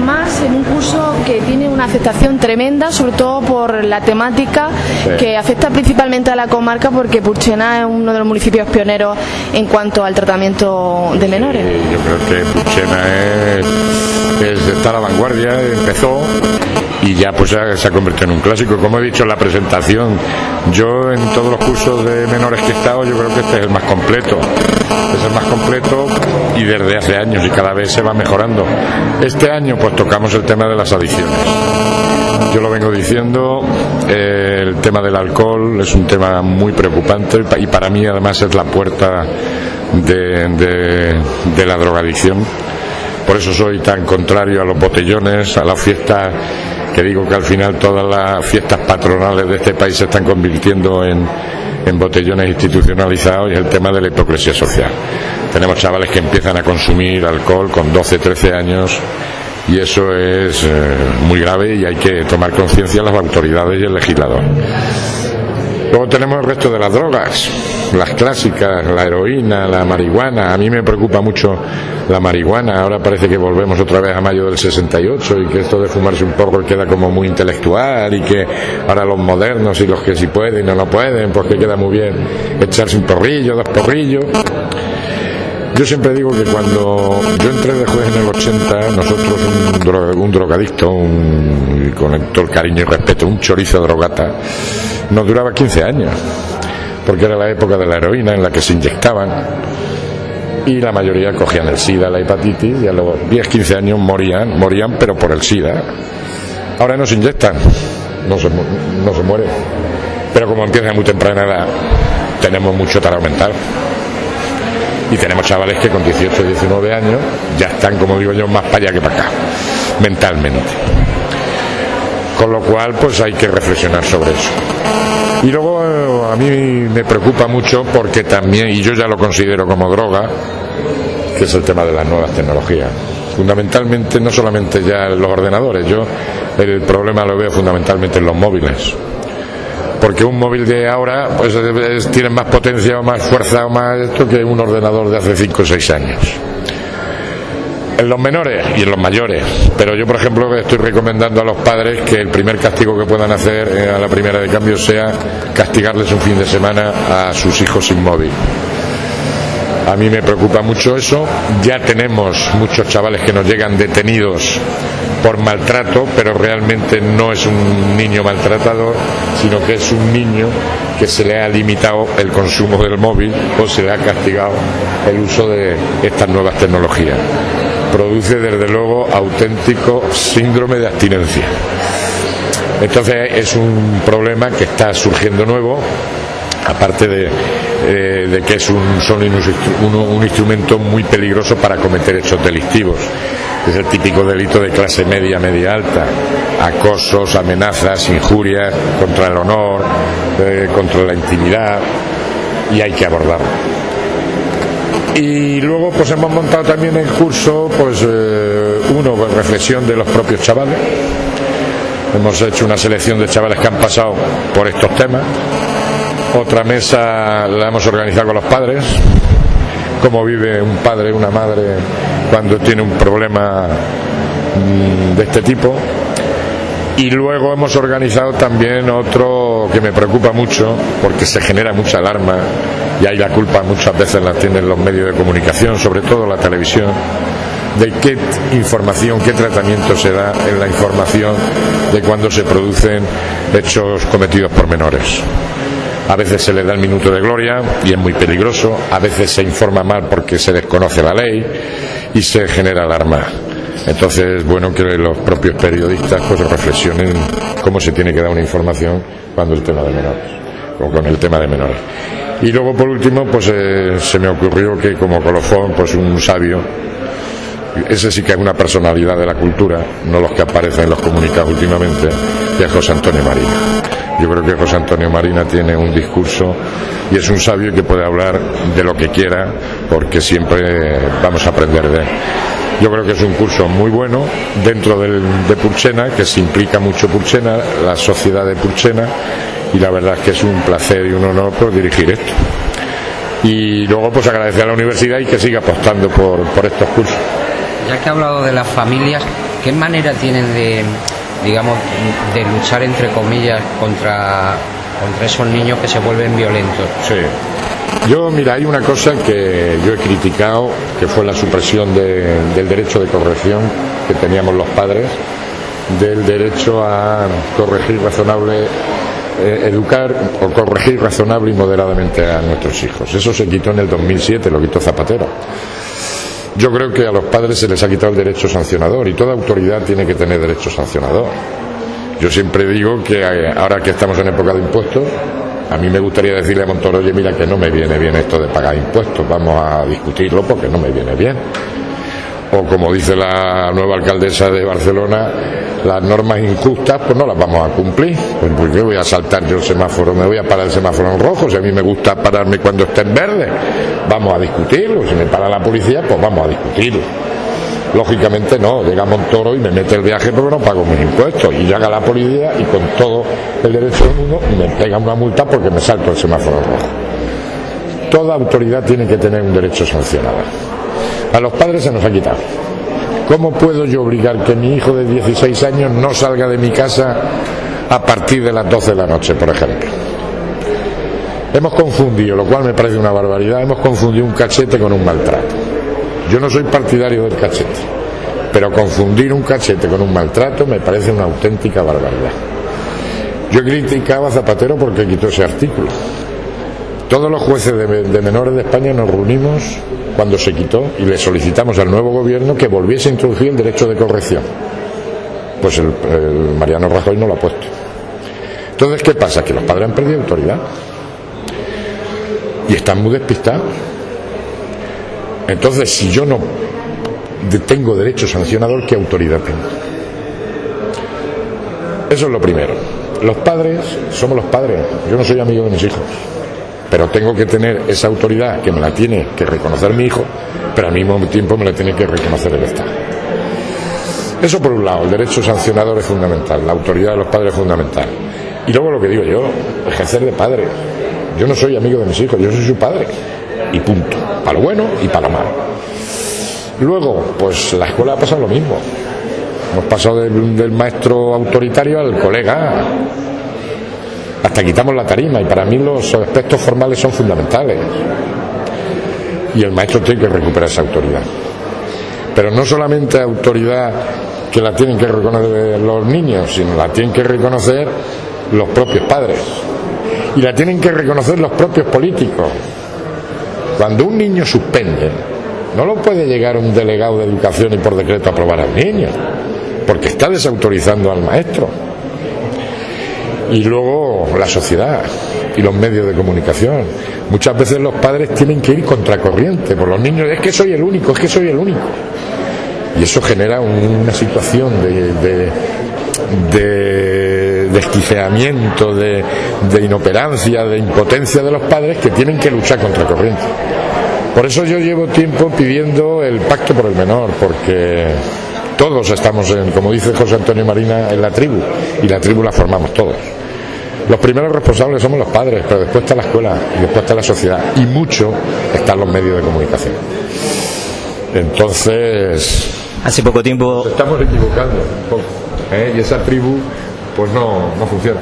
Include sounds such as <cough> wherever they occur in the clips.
más en un curso que tiene una aceptación tremenda, sobre todo por la temática que afecta principalmente a la comarca porque Purchena es uno de los municipios pioneros en cuanto al tratamiento de menores. yo creo que Purchena es, es está a la vanguardia, empezó y ya pues se ha convertido en un clásico. Como he dicho en la presentación, yo en todos los cursos de menores que he estado, yo creo que este es el más completo. Es el más completo y desde hace años y cada vez se va mejorando. Este año pues tocamos el tema de las adicciones. Yo lo vengo diciendo, eh, el tema del alcohol es un tema muy preocupante y para mí además es la puerta de, de la drogadicción. Por eso soy tan contrario a los botellones, a las fiestas que digo que al final todas las fiestas patronales de este país se están convirtiendo en, botellones institucionalizados y el tema de la hipocresía social. Tenemos chavales que empiezan a consumir alcohol con 12, 13 años y eso es eh, muy grave y hay que tomar conciencia las autoridades y el legislador. Luego tenemos el resto de las drogas, las clásicas, la heroína, la marihuana. A mí me preocupa mucho la marihuana. Ahora parece que volvemos otra vez a mayo del 68 y que esto de fumarse un poco queda como muy intelectual y que ahora los modernos y los que sí pueden y no lo pueden, pues que queda muy bien echarse un porrillo, dos porrillos. Yo siempre digo que cuando yo entré de juez en el 80, nosotros, un, drogadicto, un, con todo el cariño y respeto, un chorizo drogata, nos duraba 15 años, porque era la época de la heroína en la que se inyectaban y la mayoría cogían el SIDA, la hepatitis y a los 10-15 años morían, morían pero por el SIDA. Ahora no se inyectan, no se, no se muere. Pero como empieza muy temprana edad, tenemos mucho para aumentar y tenemos chavales que con 18 19 años ya están, como digo yo, más para allá que para acá, mentalmente. Con lo cual, pues hay que reflexionar sobre eso. Y luego a mí me preocupa mucho porque también, y yo ya lo considero como droga, que es el tema de las nuevas tecnologías. Fundamentalmente, no solamente ya los ordenadores, yo el problema lo veo fundamentalmente en los móviles porque un móvil de ahora pues tiene más potencia o más fuerza o más esto que un ordenador de hace 5 o 6 años en los menores y en los mayores. Pero yo, por ejemplo, estoy recomendando a los padres que el primer castigo que puedan hacer eh, a la primera de cambio sea castigarles un fin de semana a sus hijos sin móvil. A mí me preocupa mucho eso. Ya tenemos muchos chavales que nos llegan detenidos por maltrato, pero realmente no es un niño maltratador, sino que es un niño que se le ha limitado el consumo del móvil o se le ha castigado el uso de estas nuevas tecnologías. Produce desde luego auténtico síndrome de abstinencia. Entonces es un problema que está surgiendo nuevo, aparte de, eh, que es un, son un, instrumento muy peligroso para cometer hechos delictivos. Es el típico delito de clase media, media alta. Acosos, amenazas, injurias contra el honor, eh, contra la intimidad, y hay que abordarlo. Y luego pues hemos montado también el curso, pues eh, uno, pues, reflexión de los propios chavales. Hemos hecho una selección de chavales que han pasado por estos temas otra mesa la hemos organizado con los padres, cómo vive un padre, una madre cuando tiene un problema mm, de este tipo. Y luego hemos organizado también otro que me preocupa mucho, porque se genera mucha alarma y ahí la culpa muchas veces la tienen los medios de comunicación, sobre todo la televisión, de qué información, qué tratamiento se da en la información de cuando se producen hechos cometidos por menores. A veces se le da el minuto de gloria y es muy peligroso, a veces se informa mal porque se desconoce la ley y se genera alarma. Entonces es bueno que los propios periodistas pues reflexionen cómo se tiene que dar una información cuando el tema de menores, o con el tema de menores. Y luego por último pues eh, se me ocurrió que como colofón pues un sabio ese sí que es una personalidad de la cultura, no los que aparecen en los comunicados últimamente, que es José Antonio Marina. Yo creo que José Antonio Marina tiene un discurso y es un sabio que puede hablar de lo que quiera porque siempre vamos a aprender de él. Yo creo que es un curso muy bueno dentro de Purchena, que se implica mucho Purchena, la sociedad de Purchena, y la verdad es que es un placer y un honor por dirigir esto. Y luego pues agradecer a la universidad y que siga apostando por, por estos cursos. Ya que ha hablado de las familias, ¿qué manera tienen de, digamos, de luchar entre comillas contra, contra esos niños que se vuelven violentos? Sí. Yo, mira, hay una cosa que yo he criticado, que fue la supresión del derecho de corrección que teníamos los padres, del derecho a corregir razonable, eh, educar o corregir razonable y moderadamente a nuestros hijos. Eso se quitó en el 2007, lo quitó Zapatero. Yo creo que a los padres se les ha quitado el derecho sancionador y toda autoridad tiene que tener derecho sancionador. Yo siempre digo que eh, ahora que estamos en época de impuestos, a mí me gustaría decirle a Montoro, oye, mira que no me viene bien esto de pagar impuestos, vamos a discutirlo porque no me viene bien. O como dice la nueva alcaldesa de Barcelona, las normas injustas pues no las vamos a cumplir. Pues porque voy a saltar yo el semáforo, me voy a parar el semáforo en rojo, si a mí me gusta pararme cuando esté en verde, vamos a discutirlo. Si me para la policía, pues vamos a discutirlo. Lógicamente no, llega Montoro y me mete el viaje porque no pago mis impuestos. Y llega la policía y con todo el derecho del mundo me pega una multa porque me salto el semáforo rojo. Toda autoridad tiene que tener un derecho sancionado. A los padres se nos ha quitado. ¿Cómo puedo yo obligar que mi hijo de 16 años no salga de mi casa a partir de las 12 de la noche, por ejemplo? Hemos confundido, lo cual me parece una barbaridad, hemos confundido un cachete con un maltrato. Yo no soy partidario del cachete, pero confundir un cachete con un maltrato me parece una auténtica barbaridad. Yo criticaba a Zapatero porque quitó ese artículo. Todos los jueces de, menores de España nos reunimos cuando se quitó y le solicitamos al nuevo gobierno que volviese a introducir el derecho de corrección. Pues el, el Mariano Rajoy no lo ha puesto. Entonces, ¿qué pasa? Que los padres han perdido autoridad y están muy despistados. Entonces, si yo no tengo derecho sancionador, ¿qué autoridad tengo? Eso es lo primero. Los padres somos los padres. Yo no soy amigo de mis hijos. Pero tengo que tener esa autoridad que me la tiene que reconocer mi hijo, pero al mismo tiempo me la tiene que reconocer el Estado. Eso por un lado, el derecho sancionador es fundamental, la autoridad de los padres es fundamental. Y luego lo que digo yo, ejercer de padre. Yo no soy amigo de mis hijos, yo soy su padre. Y punto. Para lo bueno y para lo malo. Luego, pues la escuela ha pasado lo mismo. Hemos pasado del, maestro autoritario al colega. Hasta quitamos la tarima y para mí los aspectos formales son fundamentales. Y el maestro tiene que recuperar esa autoridad. Pero no solamente autoridad que la tienen que reconocer los niños, sino la tienen que reconocer los propios padres. Y la tienen que reconocer los propios políticos. Cuando un niño suspende, no lo puede llegar un delegado de educación y por decreto aprobar al niño, porque está desautorizando al maestro. Y luego la sociedad y los medios de comunicación. Muchas veces los padres tienen que ir contracorriente por los niños. Es que soy el único, es que soy el único. Y eso genera una situación de, de desquiciamiento, de, de, inoperancia, de impotencia de los padres que tienen que luchar contra corriente. Por eso yo llevo tiempo pidiendo el pacto por el menor, porque todos estamos, en, como dice José Antonio Marina, en la tribu, y la tribu la formamos todos. Los primeros responsables somos los padres, pero después está la escuela y después está la sociedad, y mucho están los medios de comunicación. Entonces. Hace poco tiempo. Nos estamos equivocando un poco, ¿eh? y esa tribu pues no, no funciona.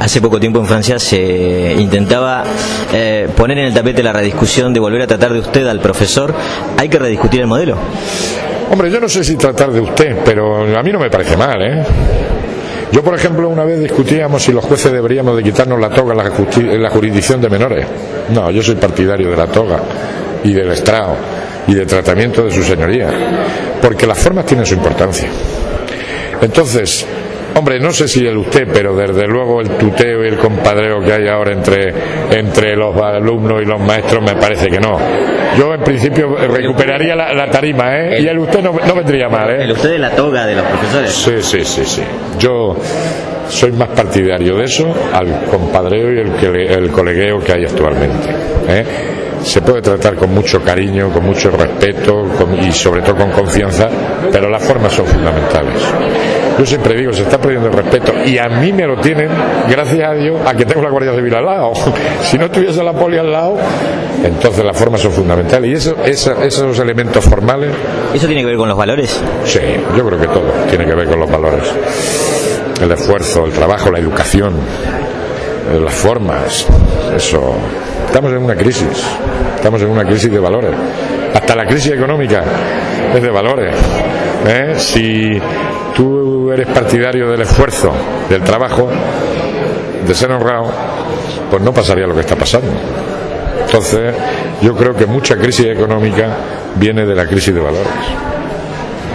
Hace poco tiempo en Francia se intentaba eh, poner en el tapete la rediscusión de volver a tratar de usted al profesor. ¿Hay que rediscutir el modelo? Hombre, yo no sé si tratar de usted, pero a mí no me parece mal, ¿eh? Yo, por ejemplo, una vez discutíamos si los jueces deberíamos de quitarnos la toga en la, jurisdicción de menores. No, yo soy partidario de la toga y del estrado y del tratamiento de su señoría, porque las formas tienen su importancia. Entonces, Hombre, no sé si el usted, pero desde luego el tuteo y el compadreo que hay ahora entre, entre los alumnos y los maestros me parece que no. Yo en principio recuperaría la, tarima, ¿eh? y el usted no, vendría mal, ¿eh? El usted de la toga de los profesores. Sí, sí, sí, sí. Yo soy más partidario de eso al compadreo y el, el colegueo que hay actualmente. ¿eh? se puede tratar con mucho cariño, con mucho respeto y sobre todo con confianza, pero las formas son fundamentales. Yo siempre digo, se está perdiendo el respeto y a mí me lo tienen, gracias a Dios, a que tengo la Guardia Civil al lado. <laughs> si no tuviese la poli al lado, entonces las formas son fundamentales. Y eso, esos elementos formales. ¿Eso tiene que ver con los valores? Sí, yo creo que todo tiene que ver con los valores. El esfuerzo, el trabajo, la educación, las formas, eso. Estamos en una crisis, estamos en una crisis de valores. Hasta la crisis económica es de valores. ¿eh? Si tú eres partidario del esfuerzo, del trabajo, de ser honrado, pues no pasaría lo que está pasando. Entonces, yo creo que mucha crisis económica viene de la crisis de valores.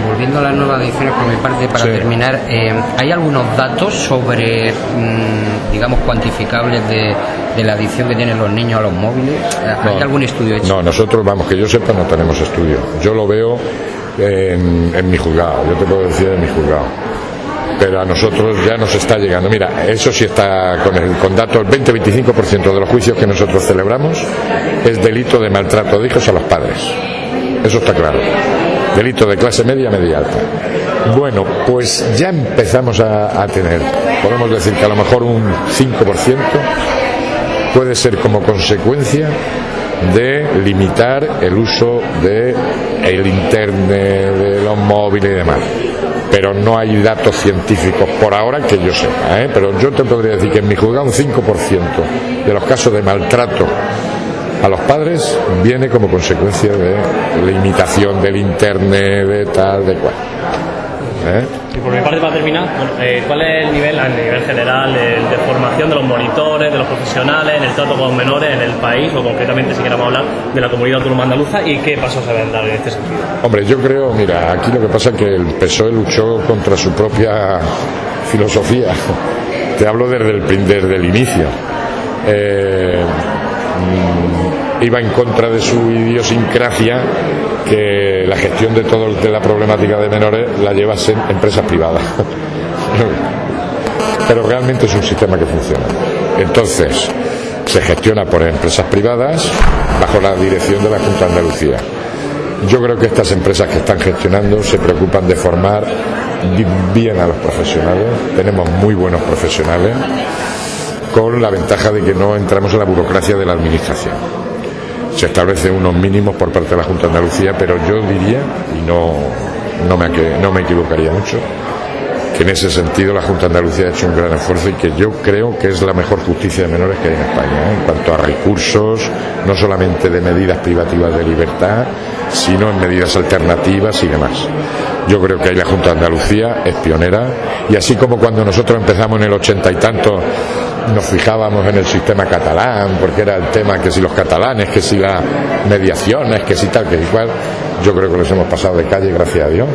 Volviendo a las nuevas ediciones por mi parte, para terminar, eh, ¿hay algunos datos sobre, mm, digamos, cuantificables de, la adicción que tienen los niños a los móviles? ¿Hay algún estudio hecho? No, nosotros, vamos, que yo sepa, no tenemos estudio. Yo lo veo en, mi juzgado, yo te puedo decir en mi juzgado pero a nosotros ya nos está llegando. Mira, eso sí está con el con datos, el 20-25% de los juicios que nosotros celebramos es delito de maltrato de hijos a los padres. Eso está claro. Delito de clase media, media alta. Bueno, pues ya empezamos a, tener, podemos decir que a lo mejor un 5% puede ser como consecuencia de limitar el uso de el internet, de los móviles y demás. Pero no hay datos científicos por ahora que yo sepa. ¿eh? Pero yo te podría decir que en mi juzgado un 5% de los casos de maltrato a los padres viene como consecuencia de la imitación del internet, de tal, de cual. ¿Eh? Y por mi parte, para terminar, eh, ¿cuál es el nivel, a nivel general, de, formación de los monitores, de los profesionales, en el trato con los menores en el país, o concretamente, si queramos hablar, de la comunidad autónoma andaluza, y qué pasos se deben dar en este sentido? Hombre, yo creo, mira, aquí lo que pasa es que el PSOE luchó contra su propia filosofía. <laughs> Te hablo desde el, desde el inicio. Eh, mm, iba en contra de su idiosincrasia que la gestión de todo de la problemática de menores la lleva a empresas privadas. <laughs> Pero realmente es un sistema que funciona. Entonces, se gestiona por empresas privadas bajo la dirección de la Junta de Andalucía. Yo creo que estas empresas que están gestionando se preocupan de formar bien a los profesionales. Tenemos muy buenos profesionales con la ventaja de que no entramos en la burocracia de la administración se establecen unos mínimos por parte de la Junta de Andalucía, pero yo diría, y no, no, me, no me equivocaría mucho, que en ese sentido la Junta de Andalucía ha hecho un gran esfuerzo y que yo creo que es la mejor justicia de menores que hay en España, ¿eh? en cuanto a recursos, no solamente de medidas privativas de libertad, sino en medidas alternativas y demás. Yo creo que ahí la Junta de Andalucía es pionera y así como cuando nosotros empezamos en el ochenta y tanto nos fijábamos en el sistema catalán, porque era el tema que si los catalanes, que si las mediaciones, que si tal, que igual, yo creo que los hemos pasado de calle, gracias a Dios,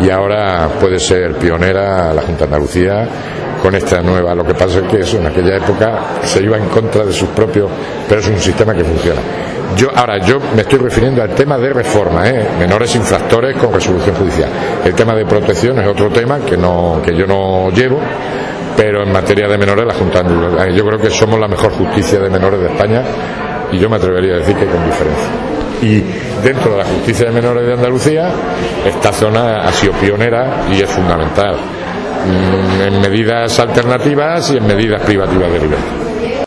y ahora puede ser pionera la Junta de Andalucía con esta nueva. Lo que pasa es que eso en aquella época se iba en contra de sus propios, pero es un sistema que funciona. Yo, ahora, yo me estoy refiriendo al tema de reforma, ¿eh? menores infractores con resolución judicial. El tema de protección es otro tema que, no, que yo no llevo, pero en materia de menores la Junta yo creo que somos la mejor justicia de menores de España y yo me atrevería a decir que con diferencia. Y dentro de la justicia de menores de Andalucía, esta zona ha sido pionera y es fundamental mm, en medidas alternativas y en medidas privativas de libertad.